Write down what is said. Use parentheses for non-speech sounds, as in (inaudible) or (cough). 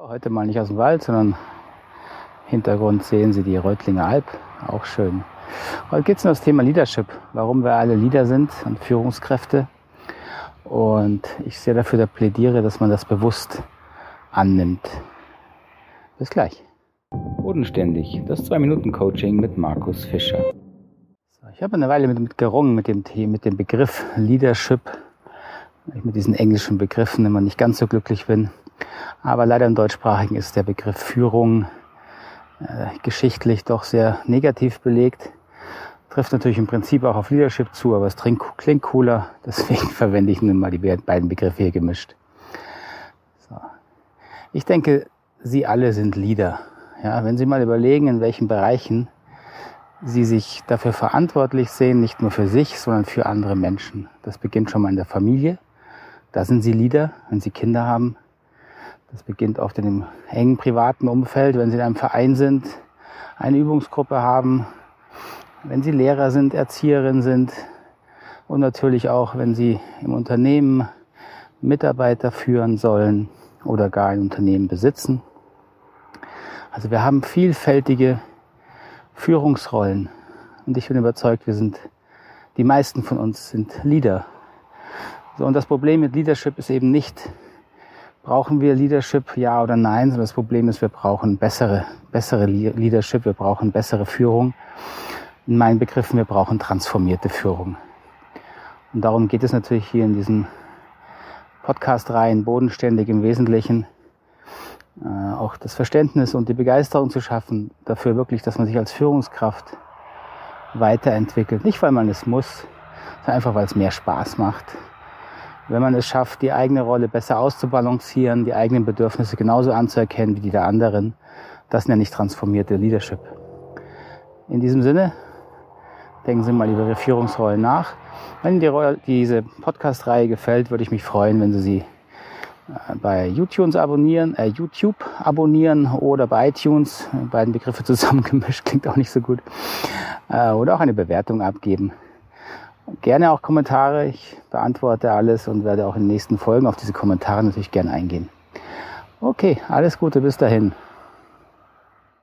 Heute mal nicht aus dem Wald, sondern im Hintergrund sehen Sie die Rötlinger Alp. Auch schön. Heute geht es um das Thema Leadership, warum wir alle Leader sind und Führungskräfte. Und ich sehr dafür plädiere, dass man das bewusst annimmt. Bis gleich. Bodenständig, das 2-Minuten-Coaching mit Markus Fischer. So, ich habe eine Weile mit, mit gerungen mit dem, mit dem Begriff Leadership, mit diesen englischen Begriffen immer nicht ganz so glücklich bin. Aber leider im Deutschsprachigen ist der Begriff Führung äh, geschichtlich doch sehr negativ belegt. Trifft natürlich im Prinzip auch auf Leadership zu, aber es klingt cooler. (laughs) Deswegen verwende ich nun mal die beiden Begriffe hier gemischt. So. Ich denke, Sie alle sind Leader. Ja, wenn Sie mal überlegen, in welchen Bereichen Sie sich dafür verantwortlich sehen, nicht nur für sich, sondern für andere Menschen. Das beginnt schon mal in der Familie. Da sind Sie Leader, wenn Sie Kinder haben. Das beginnt oft in dem engen privaten Umfeld, wenn Sie in einem Verein sind, eine Übungsgruppe haben, wenn Sie Lehrer sind, Erzieherin sind und natürlich auch, wenn Sie im Unternehmen Mitarbeiter führen sollen oder gar ein Unternehmen besitzen. Also wir haben vielfältige Führungsrollen und ich bin überzeugt, wir sind, die meisten von uns sind Leader. So, und das Problem mit Leadership ist eben nicht, Brauchen wir Leadership, ja oder nein? Das Problem ist, wir brauchen bessere, bessere Leadership, wir brauchen bessere Führung. In meinen Begriffen, wir brauchen transformierte Führung. Und darum geht es natürlich hier in diesen Podcast-Reihen bodenständig im Wesentlichen, äh, auch das Verständnis und die Begeisterung zu schaffen dafür wirklich, dass man sich als Führungskraft weiterentwickelt. Nicht, weil man es muss, sondern einfach, weil es mehr Spaß macht, wenn man es schafft, die eigene Rolle besser auszubalancieren, die eigenen Bedürfnisse genauso anzuerkennen wie die der anderen, das nenne ich transformierte Leadership. In diesem Sinne, denken Sie mal über Ihre Führungsrollen nach. Wenn Ihnen die, diese Podcast-Reihe gefällt, würde ich mich freuen, wenn Sie sie äh, bei YouTube abonnieren, äh, YouTube abonnieren oder bei iTunes, beiden Begriffe (laughs) zusammengemischt, klingt auch nicht so gut, äh, oder auch eine Bewertung abgeben. Gerne auch Kommentare. Ich beantworte alles und werde auch in den nächsten Folgen auf diese Kommentare natürlich gerne eingehen. Okay, alles Gute, bis dahin.